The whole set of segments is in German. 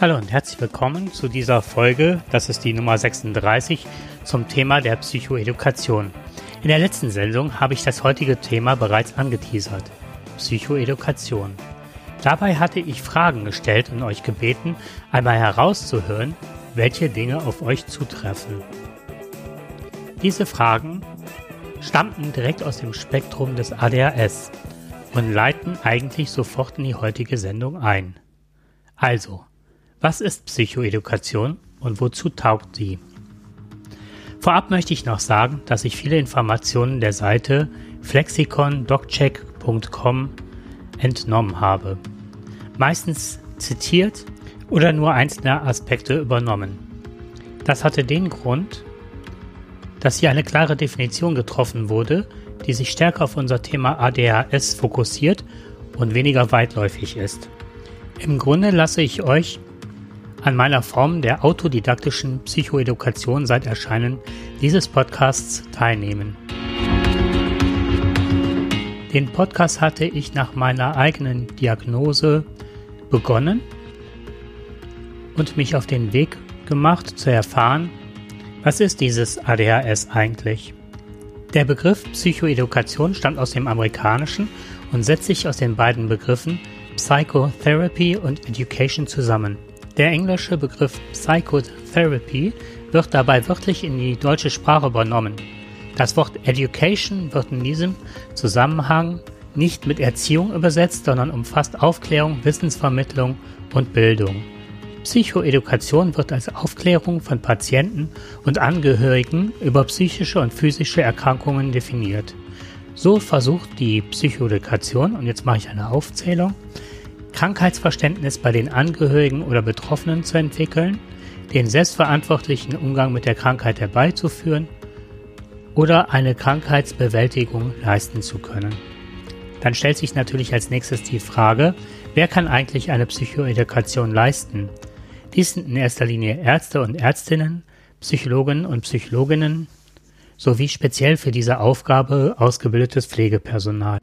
Hallo und herzlich willkommen zu dieser Folge, das ist die Nummer 36, zum Thema der Psychoedukation. In der letzten Sendung habe ich das heutige Thema bereits angeteasert. Psychoedukation. Dabei hatte ich Fragen gestellt und euch gebeten, einmal herauszuhören, welche Dinge auf euch zutreffen. Diese Fragen stammten direkt aus dem Spektrum des ADHS und leiten eigentlich sofort in die heutige Sendung ein. Also, was ist Psychoedukation und wozu taugt sie? Vorab möchte ich noch sagen, dass ich viele Informationen der Seite flexicondoccheck.com entnommen habe. Meistens zitiert oder nur einzelne Aspekte übernommen. Das hatte den Grund, dass hier eine klare Definition getroffen wurde, die sich stärker auf unser Thema ADHS fokussiert und weniger weitläufig ist. Im Grunde lasse ich euch an meiner Form der autodidaktischen Psychoedukation seit Erscheinen dieses Podcasts teilnehmen. Den Podcast hatte ich nach meiner eigenen Diagnose begonnen und mich auf den Weg gemacht zu erfahren, was ist dieses ADHS eigentlich? Der Begriff Psychoedukation stammt aus dem Amerikanischen und setzt sich aus den beiden Begriffen Psychotherapy und Education zusammen. Der englische Begriff Psychotherapy wird dabei wörtlich in die deutsche Sprache übernommen. Das Wort Education wird in diesem Zusammenhang nicht mit Erziehung übersetzt, sondern umfasst Aufklärung, Wissensvermittlung und Bildung. Psychoedukation wird als Aufklärung von Patienten und Angehörigen über psychische und physische Erkrankungen definiert. So versucht die Psychoedukation, und jetzt mache ich eine Aufzählung, Krankheitsverständnis bei den Angehörigen oder Betroffenen zu entwickeln, den selbstverantwortlichen Umgang mit der Krankheit herbeizuführen oder eine Krankheitsbewältigung leisten zu können. Dann stellt sich natürlich als nächstes die Frage, wer kann eigentlich eine Psychoedukation leisten? Dies sind in erster Linie Ärzte und Ärztinnen, Psychologen und Psychologinnen sowie speziell für diese Aufgabe ausgebildetes Pflegepersonal.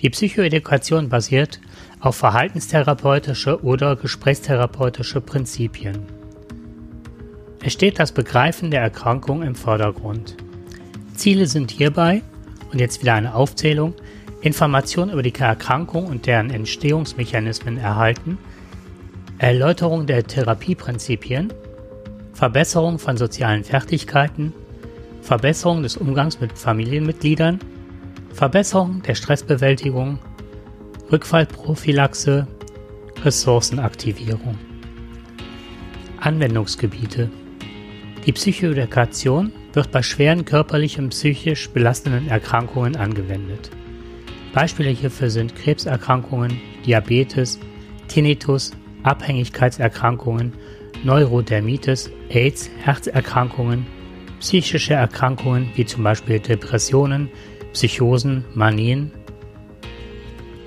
Die Psychoedukation basiert auf verhaltenstherapeutische oder gesprächstherapeutische Prinzipien. Es steht das Begreifen der Erkrankung im Vordergrund. Ziele sind hierbei, und jetzt wieder eine Aufzählung, Informationen über die Erkrankung und deren Entstehungsmechanismen erhalten, Erläuterung der Therapieprinzipien, Verbesserung von sozialen Fertigkeiten, Verbesserung des Umgangs mit Familienmitgliedern, Verbesserung der Stressbewältigung, Rückfallprophylaxe, Ressourcenaktivierung. Anwendungsgebiete Die Psychoedukation wird bei schweren körperlich und psychisch belastenden Erkrankungen angewendet. Beispiele hierfür sind Krebserkrankungen, Diabetes, Tinnitus, Abhängigkeitserkrankungen, Neurodermitis, AIDS, Herzerkrankungen, psychische Erkrankungen wie zum Beispiel Depressionen, Psychosen, Manien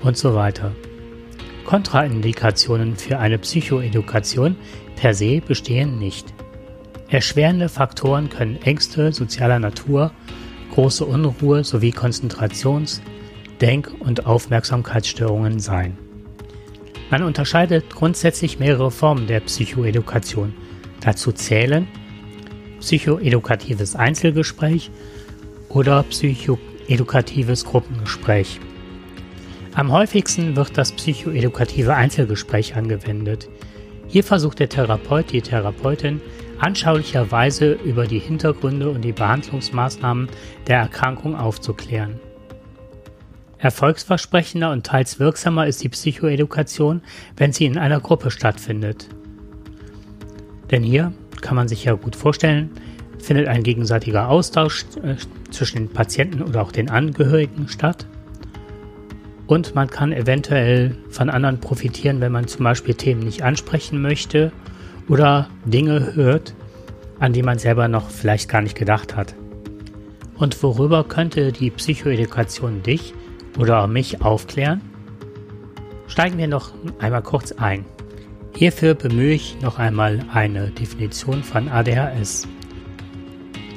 und so weiter. Kontraindikationen für eine Psychoedukation per se bestehen nicht. Erschwerende Faktoren können Ängste sozialer Natur, große Unruhe sowie Konzentrations-, Denk- und Aufmerksamkeitsstörungen sein. Man unterscheidet grundsätzlich mehrere Formen der Psychoedukation. Dazu zählen psychoedukatives Einzelgespräch oder psychoedukatives Gruppengespräch. Am häufigsten wird das psychoedukative Einzelgespräch angewendet. Hier versucht der Therapeut, die Therapeutin, anschaulicherweise über die Hintergründe und die Behandlungsmaßnahmen der Erkrankung aufzuklären. Erfolgsversprechender und teils wirksamer ist die Psychoedukation, wenn sie in einer Gruppe stattfindet. Denn hier kann man sich ja gut vorstellen, findet ein gegenseitiger Austausch äh, zwischen den Patienten oder auch den Angehörigen statt. Und man kann eventuell von anderen profitieren, wenn man zum Beispiel Themen nicht ansprechen möchte oder Dinge hört, an die man selber noch vielleicht gar nicht gedacht hat. Und worüber könnte die Psychoedukation dich oder mich aufklären? Steigen wir noch einmal kurz ein. Hierfür bemühe ich noch einmal eine Definition von ADHS.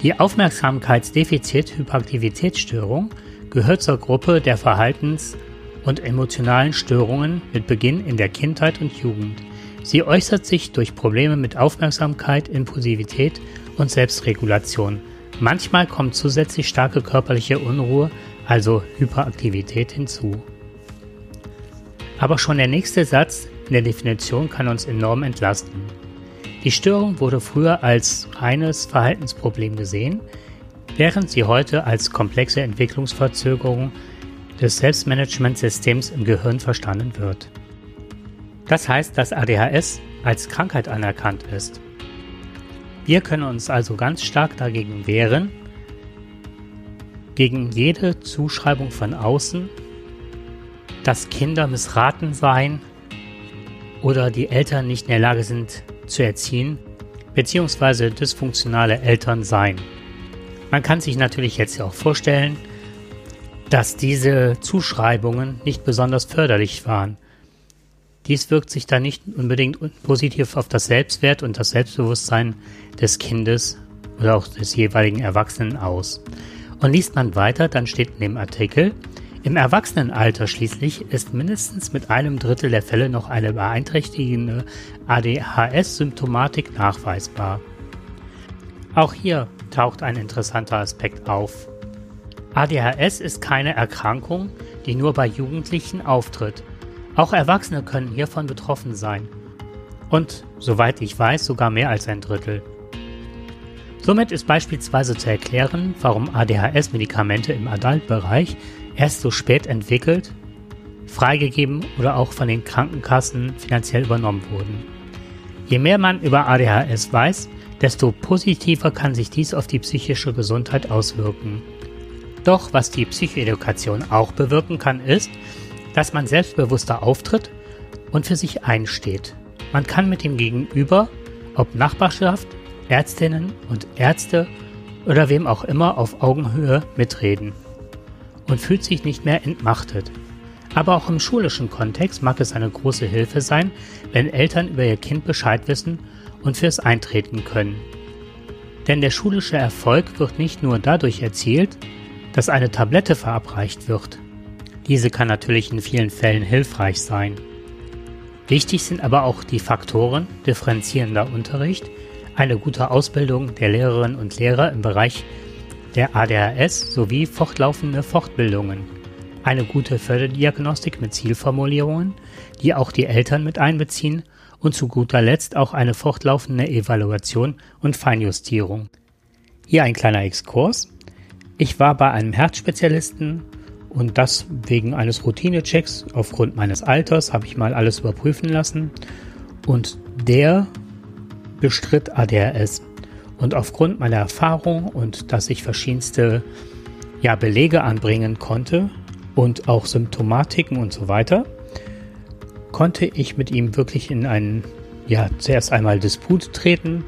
Die Aufmerksamkeitsdefizit-Hyperaktivitätsstörung gehört zur Gruppe der Verhaltens- und emotionalen Störungen mit Beginn in der Kindheit und Jugend, Sie äußert sich durch Probleme mit Aufmerksamkeit, Impulsivität und Selbstregulation. Manchmal kommt zusätzlich starke körperliche Unruhe, also Hyperaktivität hinzu. Aber schon der nächste Satz in der Definition kann uns enorm entlasten. Die Störung wurde früher als reines Verhaltensproblem gesehen, während sie heute als komplexe Entwicklungsverzögerung des Selbstmanagementsystems im Gehirn verstanden wird. Das heißt, dass ADHS als Krankheit anerkannt ist. Wir können uns also ganz stark dagegen wehren, gegen jede Zuschreibung von außen, dass Kinder missraten seien oder die Eltern nicht in der Lage sind zu erziehen, beziehungsweise dysfunktionale Eltern seien. Man kann sich natürlich jetzt auch vorstellen, dass diese Zuschreibungen nicht besonders förderlich waren. Dies wirkt sich dann nicht unbedingt positiv auf das Selbstwert und das Selbstbewusstsein des Kindes oder auch des jeweiligen Erwachsenen aus. Und liest man weiter, dann steht in dem Artikel, im Erwachsenenalter schließlich ist mindestens mit einem Drittel der Fälle noch eine beeinträchtigende ADHS-Symptomatik nachweisbar. Auch hier taucht ein interessanter Aspekt auf. ADHS ist keine Erkrankung, die nur bei Jugendlichen auftritt. Auch Erwachsene können hiervon betroffen sein. Und, soweit ich weiß, sogar mehr als ein Drittel. Somit ist beispielsweise zu erklären, warum ADHS-Medikamente im Adultbereich erst so spät entwickelt, freigegeben oder auch von den Krankenkassen finanziell übernommen wurden. Je mehr man über ADHS weiß, desto positiver kann sich dies auf die psychische Gesundheit auswirken. Doch was die Psychoedukation auch bewirken kann, ist, dass man selbstbewusster auftritt und für sich einsteht. Man kann mit dem Gegenüber, ob Nachbarschaft, Ärztinnen und Ärzte oder wem auch immer auf Augenhöhe mitreden und fühlt sich nicht mehr entmachtet. Aber auch im schulischen Kontext mag es eine große Hilfe sein, wenn Eltern über ihr Kind Bescheid wissen und fürs eintreten können. Denn der schulische Erfolg wird nicht nur dadurch erzielt, dass eine Tablette verabreicht wird. Diese kann natürlich in vielen Fällen hilfreich sein. Wichtig sind aber auch die Faktoren differenzierender Unterricht, eine gute Ausbildung der Lehrerinnen und Lehrer im Bereich der ADHS sowie fortlaufende Fortbildungen, eine gute Förderdiagnostik mit Zielformulierungen, die auch die Eltern mit einbeziehen und zu guter Letzt auch eine fortlaufende Evaluation und Feinjustierung. Hier ein kleiner Exkurs. Ich war bei einem Herzspezialisten und das wegen eines Routinechecks. Aufgrund meines Alters habe ich mal alles überprüfen lassen und der bestritt ADHS. Und aufgrund meiner Erfahrung und dass ich verschiedenste ja, Belege anbringen konnte und auch Symptomatiken und so weiter, konnte ich mit ihm wirklich in einen, ja, zuerst einmal Disput treten.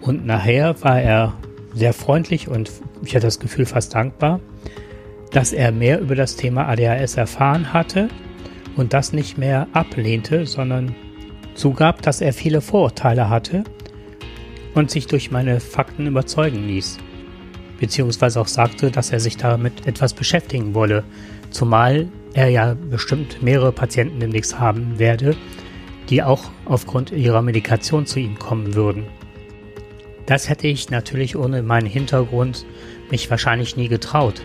Und nachher war er sehr freundlich und ich hatte das Gefühl fast dankbar, dass er mehr über das Thema ADHS erfahren hatte und das nicht mehr ablehnte, sondern zugab, dass er viele Vorurteile hatte und sich durch meine Fakten überzeugen ließ. Beziehungsweise auch sagte, dass er sich damit etwas beschäftigen wolle, zumal er ja bestimmt mehrere Patienten demnächst haben werde, die auch aufgrund ihrer Medikation zu ihm kommen würden. Das hätte ich natürlich ohne meinen Hintergrund mich wahrscheinlich nie getraut,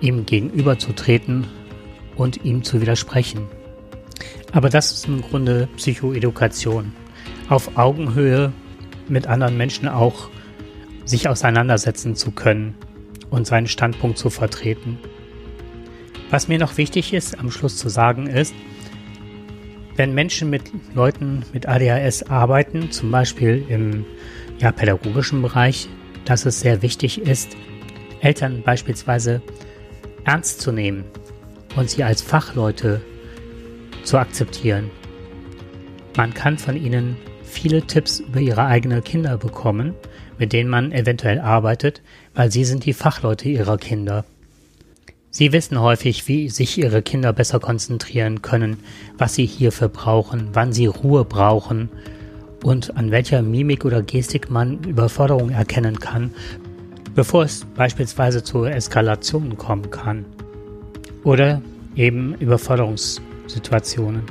ihm gegenüberzutreten und ihm zu widersprechen. Aber das ist im Grunde Psychoedukation. Auf Augenhöhe mit anderen Menschen auch sich auseinandersetzen zu können und seinen Standpunkt zu vertreten. Was mir noch wichtig ist, am Schluss zu sagen, ist, wenn Menschen mit Leuten mit ADHS arbeiten, zum Beispiel im ja, pädagogischen Bereich, dass es sehr wichtig ist, Eltern beispielsweise ernst zu nehmen und sie als Fachleute zu akzeptieren. Man kann von ihnen viele Tipps über ihre eigenen Kinder bekommen, mit denen man eventuell arbeitet, weil sie sind die Fachleute ihrer Kinder. Sie wissen häufig, wie sich ihre Kinder besser konzentrieren können, was sie hierfür brauchen, wann sie Ruhe brauchen und an welcher Mimik oder Gestik man Überforderung erkennen kann, bevor es beispielsweise zu Eskalationen kommen kann. Oder eben Überforderungssituationen.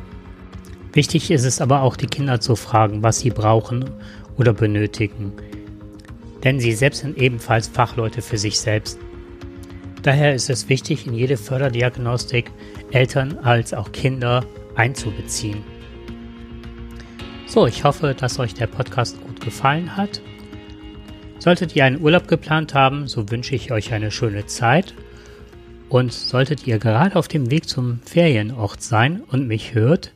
Wichtig ist es aber auch, die Kinder zu fragen, was sie brauchen oder benötigen. Denn sie selbst sind ebenfalls Fachleute für sich selbst. Daher ist es wichtig, in jede Förderdiagnostik Eltern als auch Kinder einzubeziehen. So, ich hoffe, dass euch der Podcast gut gefallen hat. Solltet ihr einen Urlaub geplant haben, so wünsche ich euch eine schöne Zeit. Und solltet ihr gerade auf dem Weg zum Ferienort sein und mich hört,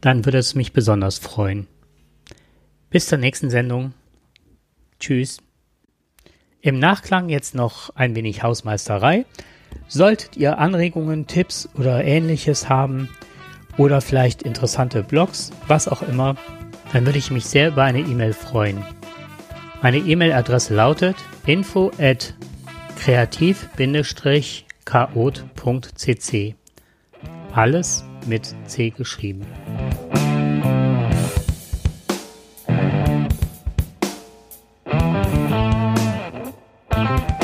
dann würde es mich besonders freuen. Bis zur nächsten Sendung. Tschüss. Im Nachklang jetzt noch ein wenig Hausmeisterei. Solltet ihr Anregungen, Tipps oder ähnliches haben oder vielleicht interessante Blogs, was auch immer, dann würde ich mich sehr über eine E-Mail freuen. Meine E-Mail-Adresse lautet info at kreativ-chaot.cc. Alles mit C geschrieben. Musik